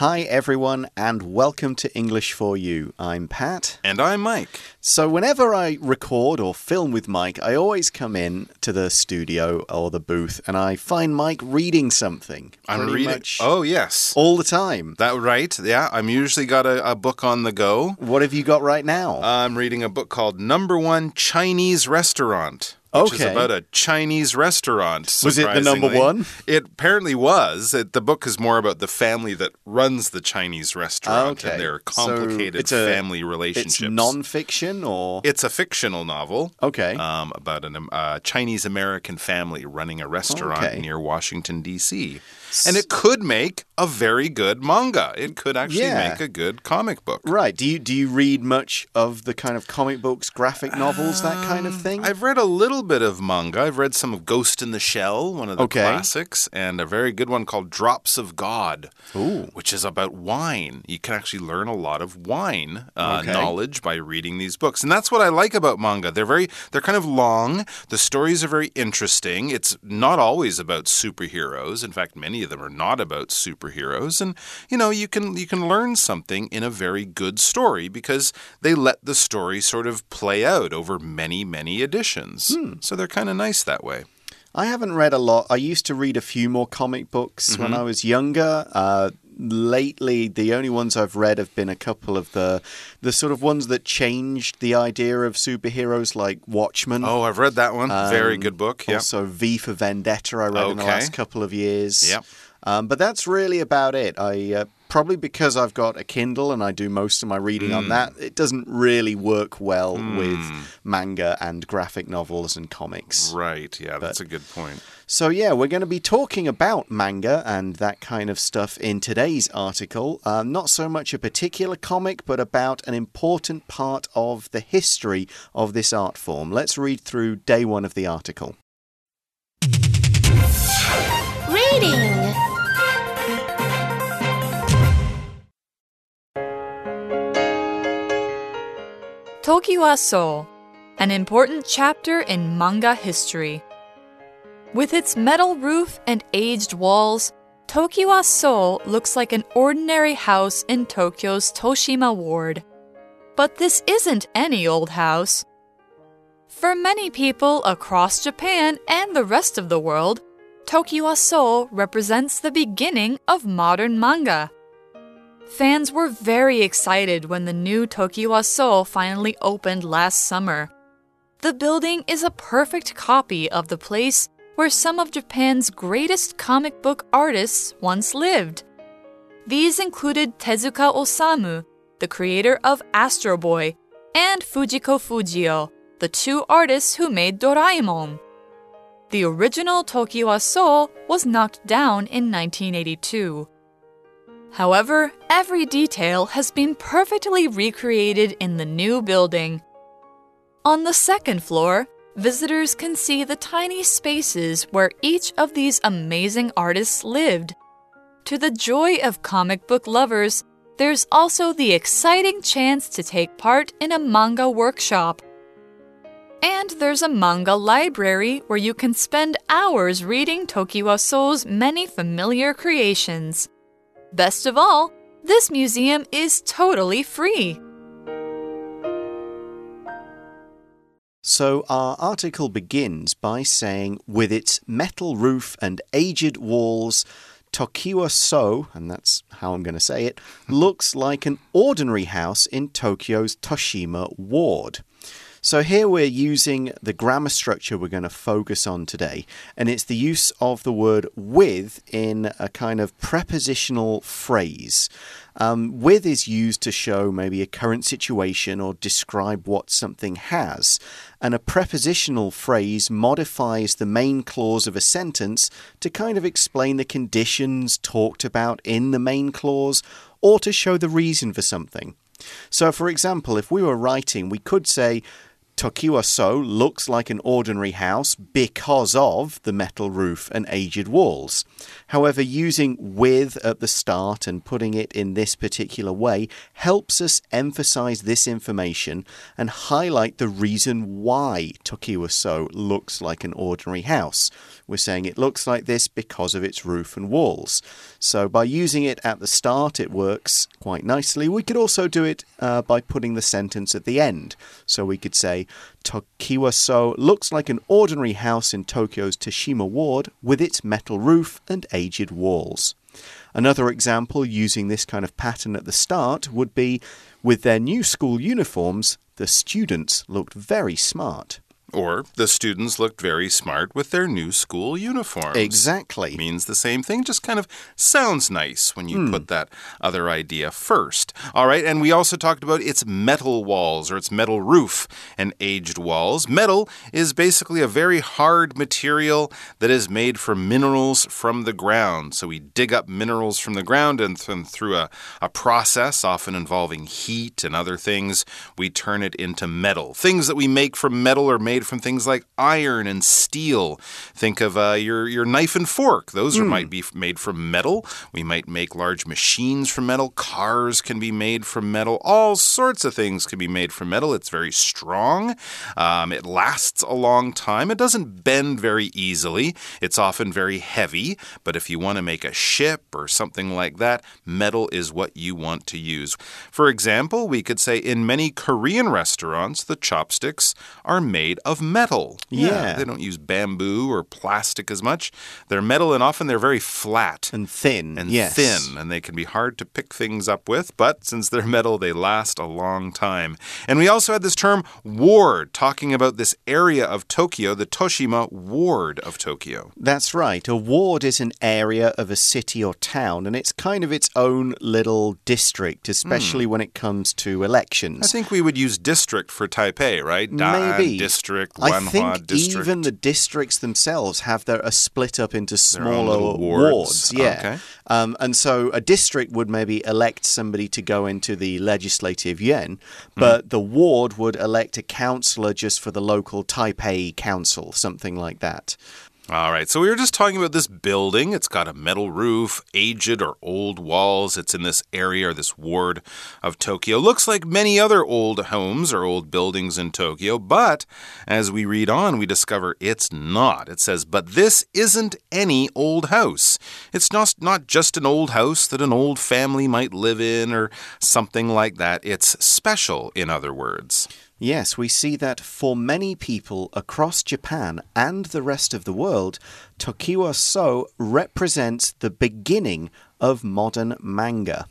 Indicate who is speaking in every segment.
Speaker 1: Hi, everyone, and welcome to English for You. I'm Pat.
Speaker 2: And I'm Mike.
Speaker 1: So, whenever I record or film with Mike, I always come in to the studio or the booth and I find Mike reading something.
Speaker 2: I'm reading. Oh, yes.
Speaker 1: All the time.
Speaker 2: That right? Yeah. I'm usually got a, a book on the go.
Speaker 1: What have you got right now?
Speaker 2: I'm reading a book called Number One Chinese Restaurant which okay. is about a Chinese restaurant.
Speaker 1: Was it the number one?
Speaker 2: It apparently was. It, the book is more about the family that runs the Chinese restaurant
Speaker 1: okay.
Speaker 2: and their complicated so a, family relationships.
Speaker 1: It's non-fiction or
Speaker 2: it's a fictional novel.
Speaker 1: Okay,
Speaker 2: um, about a uh, Chinese American family running a restaurant okay. near Washington D.C. And it could make a very good manga. It could actually yeah. make a good comic book.
Speaker 1: Right. Do you do you read much of the kind of comic books, graphic novels, um, that kind of um, thing?
Speaker 2: I've read a little bit of manga. I've read some of Ghost in the Shell, one of the okay. classics, and a very good one called Drops of God,
Speaker 1: Ooh.
Speaker 2: which is about wine. You can actually learn a lot of wine uh, okay. knowledge by reading these books, and that's what I like about manga. They're very they're kind of long. The stories are very interesting. It's not always about superheroes. In fact, many of them are not about superheroes, and you know you can you can learn something in a very good story because they let the story sort of play out over many many editions.
Speaker 1: Hmm.
Speaker 2: So they're kind of nice that way.
Speaker 1: I haven't read a lot. I used to read a few more comic books mm -hmm. when mm-hmm. I was younger. Uh, lately the only ones I've read have been a couple of the the sort of ones that changed the idea of superheroes like Watchmen.
Speaker 2: Oh, I've read that one. Um, Very good book. Yep.
Speaker 1: Also V for Vendetta I read okay. in the last couple of years.
Speaker 2: Yep.
Speaker 1: Um, but that's really about it. I uh, probably because I've got a Kindle and I do most of my reading mm. on hmm. that, it doesn't really work well mm. with manga and graphic novels and comics.
Speaker 2: Right. Yeah, that's but, a good point.
Speaker 1: So, yeah, we're going to be talking about manga and that kind of stuff in today's article. Uh, not so much a particular comic, but about an important part of the history of this art form. Let's read through day one of the article.
Speaker 3: Reading Tokiwa an important chapter in manga history. With its metal roof and aged walls, Tokiwa So looks like an ordinary house in Tokyo's Toshima ward. But this isn't any old house. For many people across Japan and the rest of the world, Tokiwa So represents the beginning of modern manga. Fans were very excited when the new Tokiwa So finally opened last summer. The building is a perfect copy of the place where some of Japan's greatest comic book artists once lived. These included Tezuka Osamu, the creator of Astro Boy, and Fujiko Fujio, the two artists who made Doraemon. The original Tokiwa So was knocked down in 1982. However, every detail has been perfectly recreated in the new building. On the second floor, visitors can see the tiny spaces where each of these amazing artists lived. To the joy of comic book lovers, there's also the exciting chance to take part in a manga workshop. And there's a manga library where you can spend hours reading Tokiwa So's many familiar creations. Best of all, this museum is totally free.
Speaker 1: So, our article begins by saying, with its metal roof and aged walls, Tokiwa So, and that's how I'm going to say it, looks like an ordinary house in Tokyo's Toshima ward. So here we're using the grammar structure we're going to focus on today, and it's the use of the word with in a kind of prepositional phrase. Um, with is used to show maybe a current situation or describe what something has. And a prepositional phrase modifies the main clause of a sentence to kind of explain the conditions talked about in the main clause or to show the reason for something. So, for example, if we were writing, we could say, Tokiwa So looks like an ordinary house because of the metal roof and aged walls. However, using with at the start and putting it in this particular way helps us emphasize this information and highlight the reason why Tokiwa So looks like an ordinary house. We're saying it looks like this because of its roof and walls. So by using it at the start, it works quite nicely. We could also do it uh, by putting the sentence at the end. So we could say, Tokiwa So looks like an ordinary house in Tokyo's Toshima ward with its metal roof and aged walls. Another example using this kind of pattern at the start would be with their new school uniforms, the students looked very smart.
Speaker 2: Or the students looked very smart with their new school uniforms.
Speaker 1: Exactly.
Speaker 2: Means the same thing, just kind of sounds nice when you mm. put that other idea first. All right, and we also talked about its metal walls or its metal roof and aged walls. Metal is basically a very hard material that is made from minerals from the ground. So we dig up minerals from the ground and th through a, a process, often involving heat and other things, we turn it into metal. Things that we make from metal are made made from things like iron and steel. Think of uh, your your knife and fork; those mm. are, might be made from metal. We might make large machines from metal. Cars can be made from metal. All sorts of things can be made from metal. It's very strong. Um, it lasts a long time. It doesn't bend very easily. It's often very heavy. But if you want to make a ship or something like that, metal is what you want to use. For example, we could say in many Korean restaurants, the chopsticks are made of metal.
Speaker 1: Yeah. yeah.
Speaker 2: They don't use bamboo or plastic as much. They're metal and often they're very flat
Speaker 1: and thin.
Speaker 2: And
Speaker 1: yes.
Speaker 2: thin. And they can be hard to pick things up with, but since they're metal, they last a long time. And we also had this term ward, talking about this area of Tokyo, the Toshima ward of Tokyo.
Speaker 1: That's right. A ward is an area of a city or town, and it's kind of its own little district, especially mm. when it comes to elections.
Speaker 2: I think we would use district for Taipei, right?
Speaker 1: Maybe.
Speaker 2: District district,
Speaker 1: I think
Speaker 2: district.
Speaker 1: even the districts themselves have their are split up into smaller wards. wards. Yeah.
Speaker 2: Okay.
Speaker 1: Um, and so a district would maybe elect somebody to go into the legislative yuan, but mm. the ward would elect a councillor just for the local Taipei council, something like that.
Speaker 2: All right, so we were just talking about this building. It's got a metal roof, aged or old walls. It's in this area or this ward of Tokyo. Looks like many other old homes or old buildings in Tokyo, but as we read on, we discover it's not. It says, but this isn't any old house. It's not, not just an old house that an old family might live in or something like that. It's special, in other words.
Speaker 1: Yes, we see that for many people across Japan and the rest of the world, Tokiwa So represents the beginning of modern manga.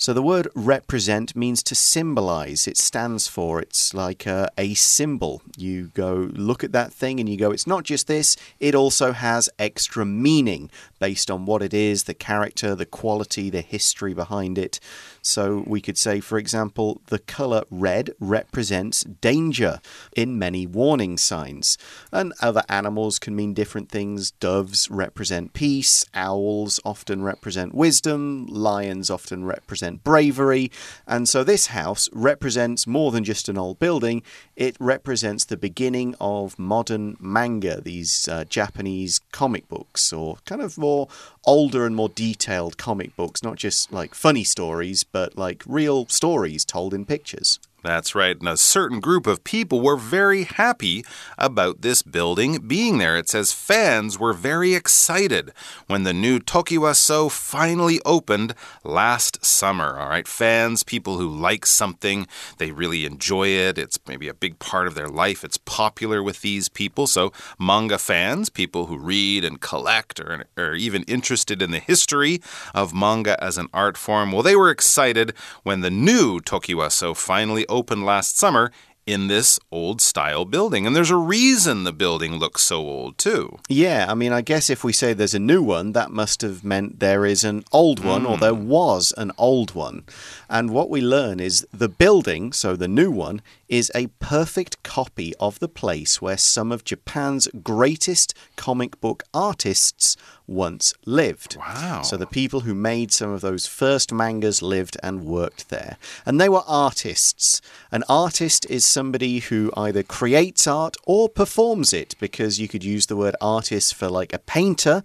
Speaker 1: So the word represent means to symbolize. It stands for, it's like a, a, symbol. You go look at that thing and you go, it's not just this, it also has extra meaning based on what it is, the character, the quality, the history behind it. So we could say, for example, the color red represents danger in many warning signs. And other animals can mean different things. Doves represent peace, owls often represent wisdom, lions often represent bravery. And so this house represents more than just an old building, it represents the beginning of modern manga, these uh, Japanese comic books, or kind of more older and more detailed comic books, not just like funny stories, but like real stories told in pictures.
Speaker 2: That's right. And a certain group of people were very happy about this building being there. It says fans were very excited when the new Tokiwa So finally opened last summer. All right, fans, people who like something, they really enjoy it. It's maybe a big part of their life. It's popular with these people. So, manga fans, people who read and collect or are even interested in the history of manga as an art form, well, they were excited when the new Tokiwa So finally opened last summer in this old style building. And there's a reason the building looks so old, too.
Speaker 1: Yeah, I mean, I guess if we say there's a new one, that must have meant there is an old one mm. or there hmm. was an old one. And what we learn is the building, so the new one, is a perfect copy of the place where some of Japan's greatest comic book artists once lived.
Speaker 2: Wow.
Speaker 1: So the people who made some of those first mangas lived and worked there. And they were artists. An artist is somebody who either creates art or performs it, because you could use the word artist for like a painter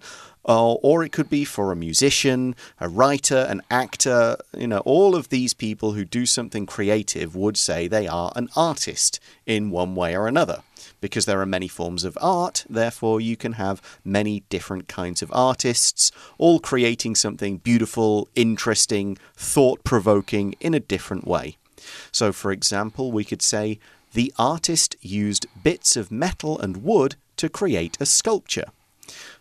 Speaker 1: uh, or it could be for a musician, a writer, an actor. You know, all of these people who do something creative would say they are an artist in one way or another. Because there are many forms of art, therefore, you can have many different kinds of artists, all creating something beautiful, interesting, thought provoking in a different way. So, for example, we could say the artist used bits of metal and wood to create a sculpture.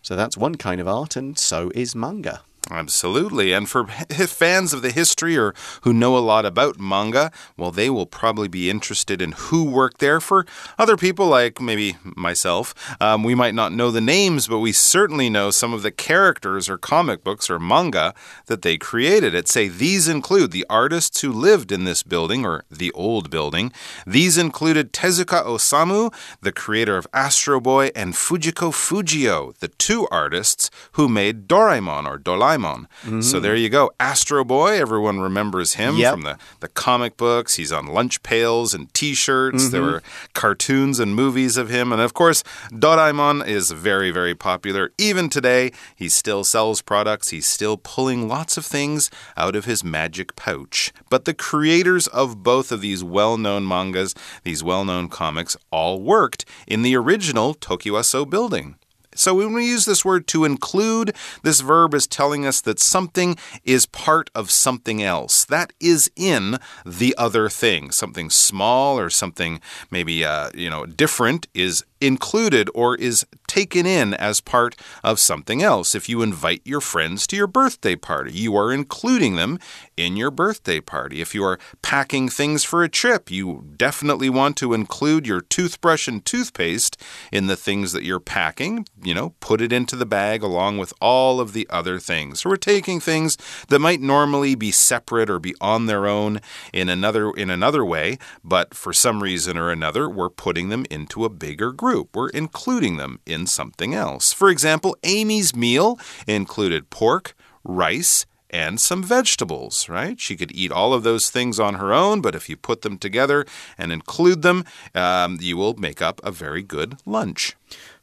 Speaker 1: So that's one kind of art, and so is manga.
Speaker 2: Absolutely. And for fans of the history or who know a lot about manga, well, they will probably be interested in who worked there. For other people, like maybe myself, um, we might not know the names, but we certainly know some of the characters or comic books or manga that they created. It say these include the artists who lived in this building or the old building. These included Tezuka Osamu, the creator of Astro Boy, and Fujiko Fujio, the two artists who made Doraemon or Doraemon. Paimon. Mm -hmm. So there you go. Astro Boy, everyone remembers him yep. from the, the comic books. He's on lunch pails and t shirts. Mm -hmm. There were cartoons and movies of him. And of course, Doraemon is very, very popular. Even today, he still sells products. He's still pulling lots of things out of his magic pouch. But the creators of both of these well known mangas, these well known comics, all worked in the original Tokiwaso building. So when we use this word to include, this verb is telling us that something is part of something else. That is in the other thing. Something small or something maybe uh, you know different is included or is taken in as part of something else. If you invite your friends to your birthday party, you are including them in your birthday party. If you are packing things for a trip, you definitely want to include your toothbrush and toothpaste in the things that you're packing. You know, put it into the bag along with all of the other things. So we're taking things that might normally be separate or be on their own in another in another way, but for some reason or another, we're putting them into a bigger group group. We're including them in something else. For example, Amy's meal included pork, rice, and some vegetables, right? She could eat all of those things on her own, but if you put them together and include them, um, you will make up a very good lunch.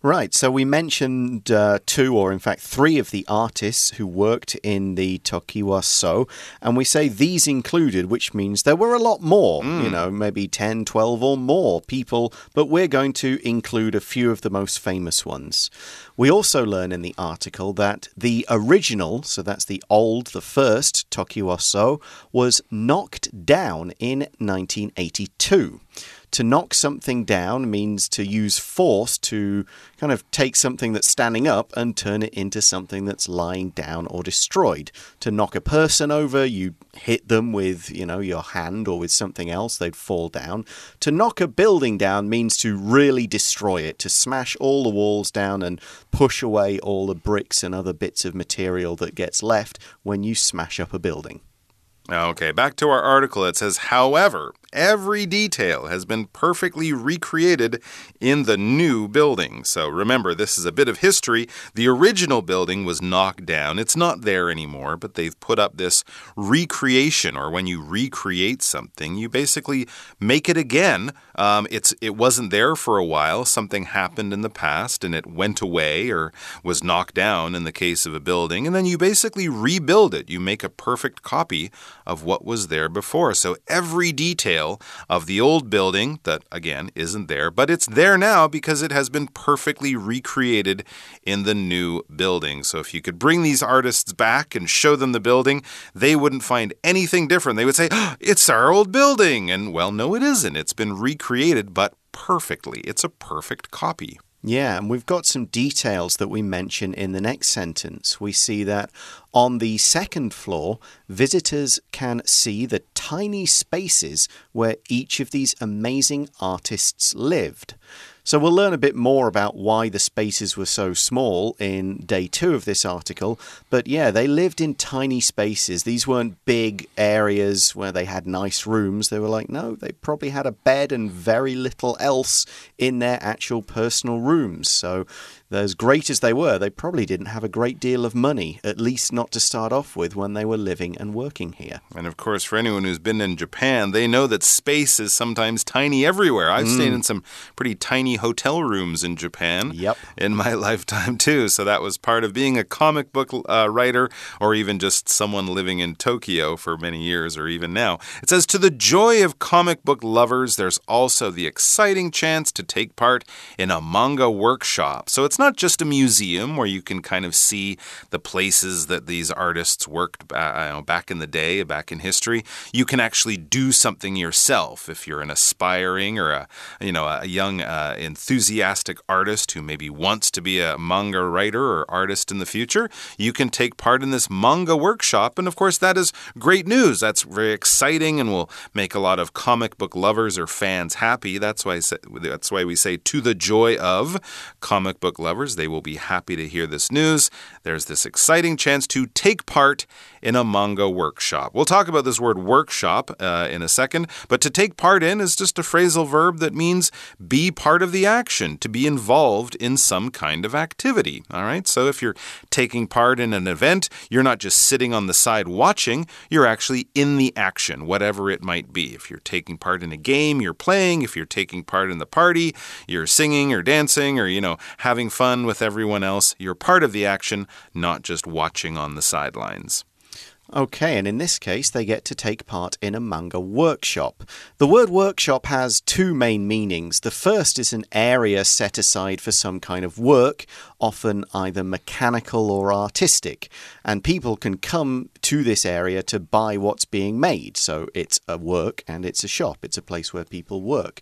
Speaker 1: Right, so we mentioned uh, two, or in fact three, of the artists who worked in the Tokiwa So, and we say these included, which means there were a lot more, mm. you know, maybe 10, 12 or more people, but we're going to include a few of the most famous ones. We also learn in the article that the original, so that's the old, the first Tokiwa So, was knocked down in 1982 to knock something down means to use force to kind of take something that's standing up and turn it into something that's lying down or destroyed. To knock a person over, you hit them with, you know, your hand or with something else, they'd fall down. To knock a building down means to really destroy it, to smash all the walls down and push away all the bricks and other bits of material that gets left when you smash up a building.
Speaker 2: Okay, back to our article. It says, however, every detail has been perfectly recreated in the new building. So remember, this is a bit of history. The original building was knocked down. It's not there anymore, but they've put up this recreation, or when you recreate something, you basically make it again. Um, it's it wasn't there for a while. Something happened in the past, and it went away or was knocked down in the case of a building, and then you basically rebuild it. You make a perfect copy of what was there before. So every detail of the old building, that again isn't there, but it's there now because it has been perfectly recreated in the new building. So if you could bring these artists back and show them the building, they wouldn't find anything different. They would say, oh, It's our old building. And well, no, it isn't. It's been recreated, but perfectly. It's a perfect copy.
Speaker 1: Yeah, and we've got some details that we mention in the next sentence. We see that on the second floor, visitors can see the tiny spaces where each of these amazing artists lived. So we'll learn a bit more about why the spaces were so small in day two of this article. But yeah, they lived in tiny spaces. These weren't big areas where they had nice rooms. They were like, no, they probably had a bed and very little else in their actual personal rooms. So as great as they were, they probably didn't have a great deal of money, at least not to start off with when they were living and working here.
Speaker 2: And of course, for anyone who's been in Japan, they know that space is sometimes tiny everywhere. I've mm. stayed in some pretty tiny hotel rooms in Japan
Speaker 1: yep.
Speaker 2: in my lifetime, too. So that was part of being a comic book uh, writer or even just someone living in Tokyo for many years or even now. It says, To the joy of comic book lovers, there's also the exciting chance to take part in a manga workshop. So it's not just a museum where you can kind of see the places that these artists worked uh, back in the day, back in history. You can actually do something yourself if you're an aspiring or a you know a young uh, enthusiastic artist who maybe wants to be a manga writer or artist in the future. You can take part in this manga workshop, and of course that is great news. That's very exciting and will make a lot of comic book lovers or fans happy. That's why say, that's why we say to the joy of comic book lovers. They will be happy to hear this news. There's this exciting chance to take part in a manga workshop. We'll talk about this word workshop uh, in a second, but to take part in is just a phrasal verb that means be part of the action, to be involved in some kind of activity. All right, so if you're taking part in an event, you're not just sitting on the side watching, you're actually in the action, whatever it might be. If you're taking part in a game, you're playing. If you're taking part in the party, you're singing or dancing or, you know, having fun with everyone else. You're part of the action, not just watching on the sidelines.
Speaker 1: Okay, and in this case, they get to take part in a manga workshop. The word workshop has two main meanings. The first is an area set aside for some kind of work, often either mechanical or artistic, and people can come to this area to buy what's being made. So it's a work and it's a shop, it's a place where people work.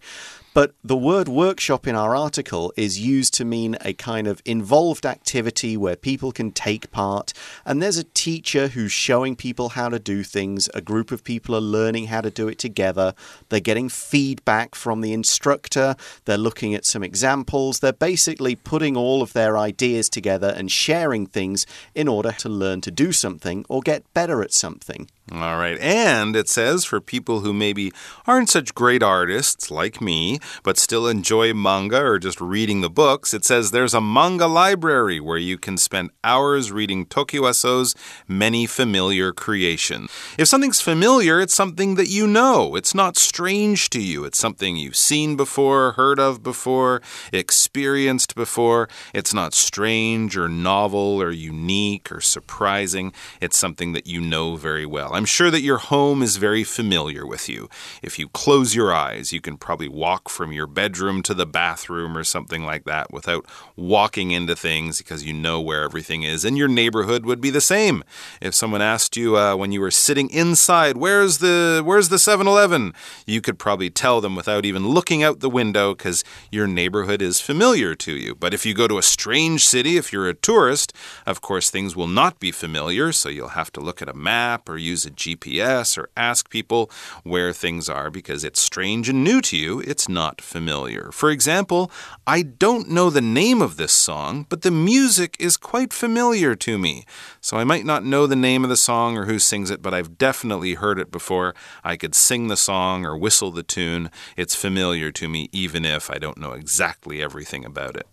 Speaker 1: But the word workshop in our article is used to mean a kind of involved activity where people can take part. And there's a teacher who's showing people how to do things. A group of people are learning how to do it together. They're getting feedback from the instructor. They're looking at some examples. They're basically putting all of their ideas together and sharing things in order to learn to do something or get better at something.
Speaker 2: All right. And it says for people who maybe aren't such great artists like me, but still enjoy manga or just reading the books, it says there's a manga library where you can spend hours reading Tokiwaso's many familiar creations. If something's familiar, it's something that you know. It's not strange to you. It's something you've seen before, heard of before, experienced before. It's not strange or novel or unique or surprising. It's something that you know very well. I'm sure that your home is very familiar with you. If you close your eyes, you can probably walk from your bedroom to the bathroom or something like that without walking into things because you know where everything is. And your neighborhood would be the same. If someone asked you uh, when you were sitting inside, "Where's the where's the 7-Eleven?" you could probably tell them without even looking out the window because your neighborhood is familiar to you. But if you go to a strange city, if you're a tourist, of course things will not be familiar, so you'll have to look at a map or use GPS or ask people where things are because it's strange and new to you. It's not familiar. For example, I don't know the name of this song, but the music is quite familiar to me. So I might not know the name of the song or who sings it, but I've definitely heard it before. I could sing the song or whistle the tune. It's familiar to me, even if I don't know exactly everything about it.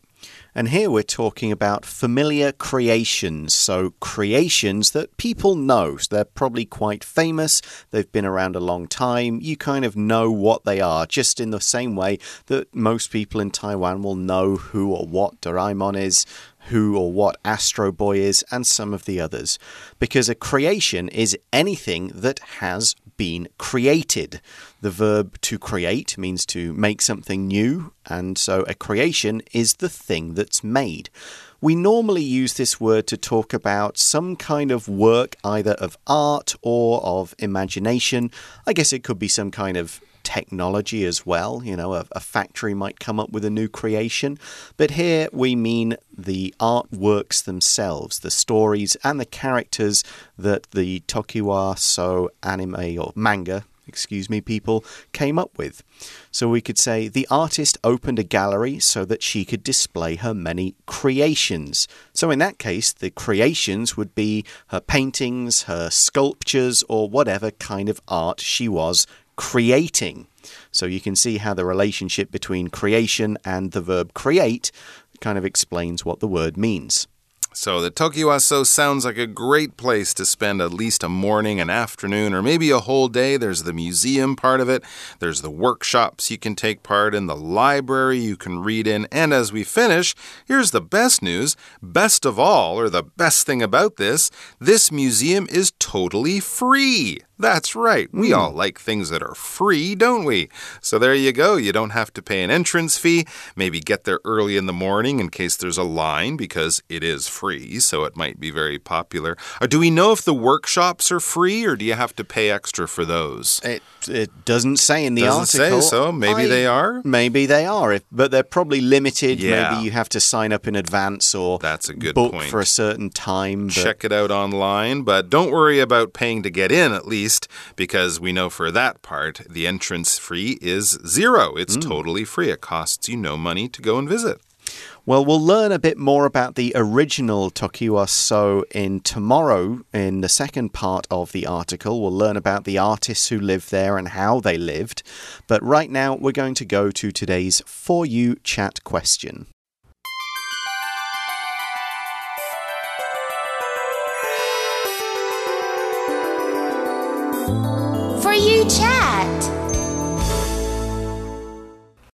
Speaker 1: And here we're talking about familiar creations. So, creations that people know. So they're probably quite famous. They've been around a long time. You kind of know what they are, just in the same way that most people in Taiwan will know who or what Doraemon is, who or what Astro Boy is, and some of the others. Because a creation is anything that has been created. The verb to create means to make something new, and so a creation is the thing that's made. We normally use this word to talk about some kind of work, either of art or of imagination. I guess it could be some kind of technology as well. You know, a, a, factory might come up with a new creation. But here we mean the artworks themselves, the stories and the characters that the Tokiwa So anime or manga excuse me, people came up with. So we could say the artist opened a gallery so that she could display her many creations. So in that case, the creations would be her paintings, her sculptures, or whatever kind of art she was creating. So you can see how the relationship between creation and the verb create kind of explains what the word means.
Speaker 2: So the Tokiwaso sounds like a great place to spend at least a morning, an afternoon, or maybe a whole day. There's the museum part of it, there's the workshops you can take part in, the library you can read in, and as we finish, here's the best news. Best of all, or the best thing about this, this museum is totally free. That's right. We mm. all like things that are free, don't we? So there you go. You don't have to pay an entrance fee. Maybe get there early in the morning in case there's a line because it is free, so it might be very popular. Or uh, do we know if the workshops are free or do you have to pay extra for those?
Speaker 1: It it doesn't say in the
Speaker 2: doesn't
Speaker 1: article.
Speaker 2: Say so. Maybe I, they are.
Speaker 1: Maybe they are, if, but they're probably limited. Yeah. Maybe you have to sign up in advance or
Speaker 2: that's a good
Speaker 1: book
Speaker 2: point.
Speaker 1: for a certain time.
Speaker 2: Check it out online, but don't worry about paying to get in. At least because we know for that part the entrance fee is zero. It's mm. totally free. It costs you no money to go and visit.
Speaker 1: Well, we'll learn a bit more about the original Tokiwa So in tomorrow in the second part of the article. We'll learn about the artists who lived there and how they lived. But right now, we're going to go to today's For You chat question.
Speaker 4: You chat.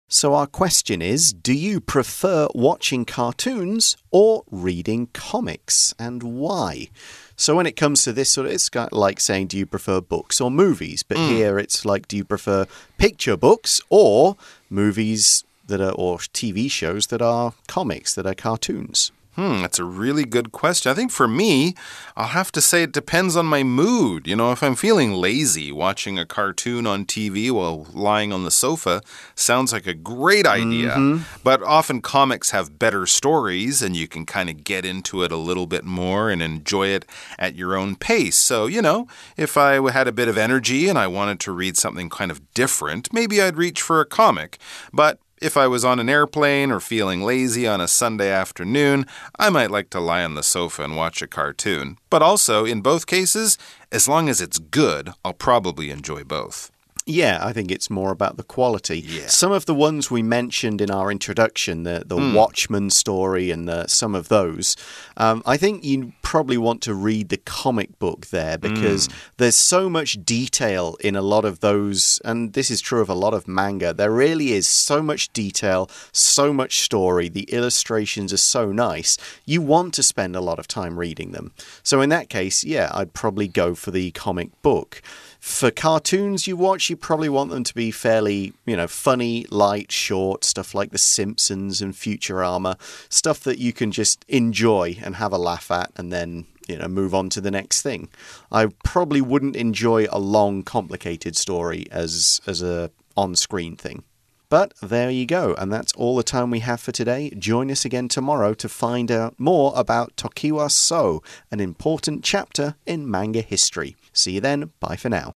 Speaker 1: So, our question is Do you prefer watching cartoons or reading comics, and why? So, when it comes to this sort of, it's like saying, Do you prefer books or movies? But mm. here it's like, Do you prefer picture books or movies that are, or TV shows that are comics, that are cartoons?
Speaker 2: Hmm, that's a really good question. I think for me, I'll have to say it depends on my mood. You know, if I'm feeling lazy, watching a cartoon on TV while lying on the sofa sounds like a great idea. Mm -hmm. But often comics have better stories and you can kind of get into it a little bit more and enjoy it at your own pace. So, you know, if I had a bit of energy and I wanted to read something kind of different, maybe I'd reach for a comic. But if I was on an airplane or feeling lazy on a Sunday afternoon, I might like to lie on the sofa and watch a cartoon. But also, in both cases, as long as it's good, I'll probably enjoy both.
Speaker 1: Yeah, I think it's more about the quality.
Speaker 2: Yeah.
Speaker 1: Some of the ones we mentioned in our introduction, the the mm. Watchmen story and the, some of those, um, I think you probably want to read the comic book there because mm. there's so much detail in a lot of those, and this is true of a lot of manga. There really is so much detail, so much story. The illustrations are so nice. You want to spend a lot of time reading them. So in that case, yeah, I'd probably go for the comic book. For cartoons you watch, you probably want them to be fairly, you know, funny, light, short, stuff like The Simpsons and Futurama, stuff that you can just enjoy and have a laugh at and then you know move on to the next thing. I probably wouldn't enjoy a long, complicated story as as a on-screen thing. But there you go, and that's all the time we have for today. Join us again tomorrow to find out more about Tokiwa So, an important chapter in manga history. See you then. Bye for now.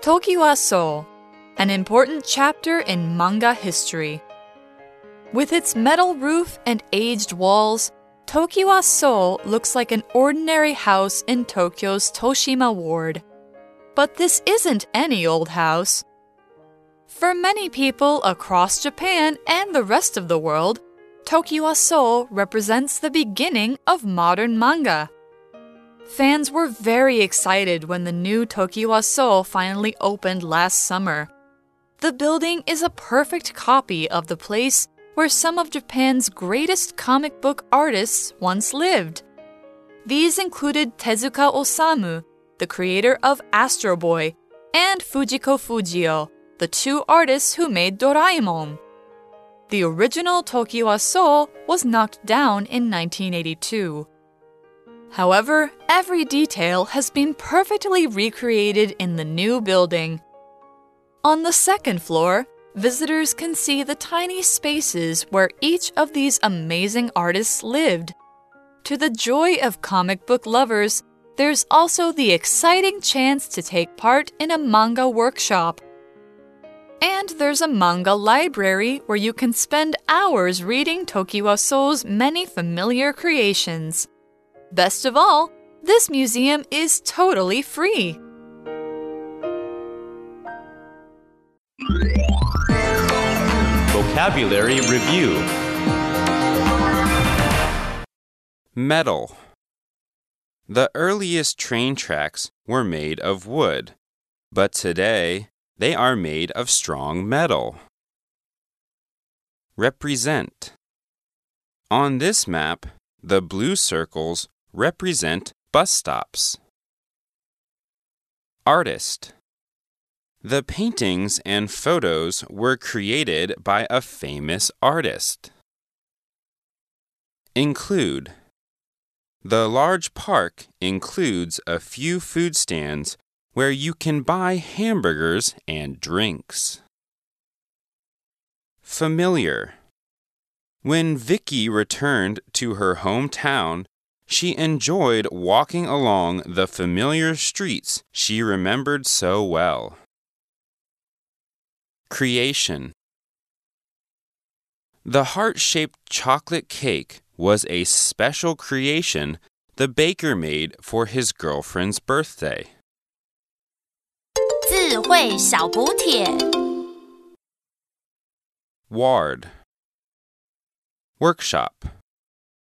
Speaker 3: Tokiwa So, an important chapter in manga history. With its metal roof and aged walls, Tokiwa So looks like an ordinary house in Tokyo's Toshima ward. But this isn't any old house. For many people across Japan and the rest of the world, Tokiwa So represents the beginning of modern manga. Fans were very excited when the new Tokiwa So finally opened last summer. The building is a perfect copy of the place where some of Japan's greatest comic book artists once lived. These included Tezuka Osamu, the creator of Astro Boy, and Fujiko Fujio, the two artists who made Doraemon. The original Tokiwa So was knocked down in 1982. However, every detail has been perfectly recreated in the new building. On the second floor, visitors can see the tiny spaces where each of these amazing artists lived. To the joy of comic book lovers, there's also the exciting chance to take part in a manga workshop. And there's a manga library where you can spend hours reading Tokiwa So's many familiar creations. Best of all, this museum is totally free.
Speaker 5: Vocabulary Review Metal. The earliest train tracks were made of wood, but today they are made of strong metal. Represent. On this map, the blue circles represent bus stops. Artist. The paintings and photos were created by a famous artist. Include. The large park includes a few food stands where you can buy hamburgers and drinks. Familiar. When Vicky returned to her hometown, she enjoyed walking along the familiar streets she remembered so well. Creation The heart shaped chocolate cake was a special creation the baker made for his girlfriend's birthday.
Speaker 4: 智慧小补帖
Speaker 5: Ward Workshop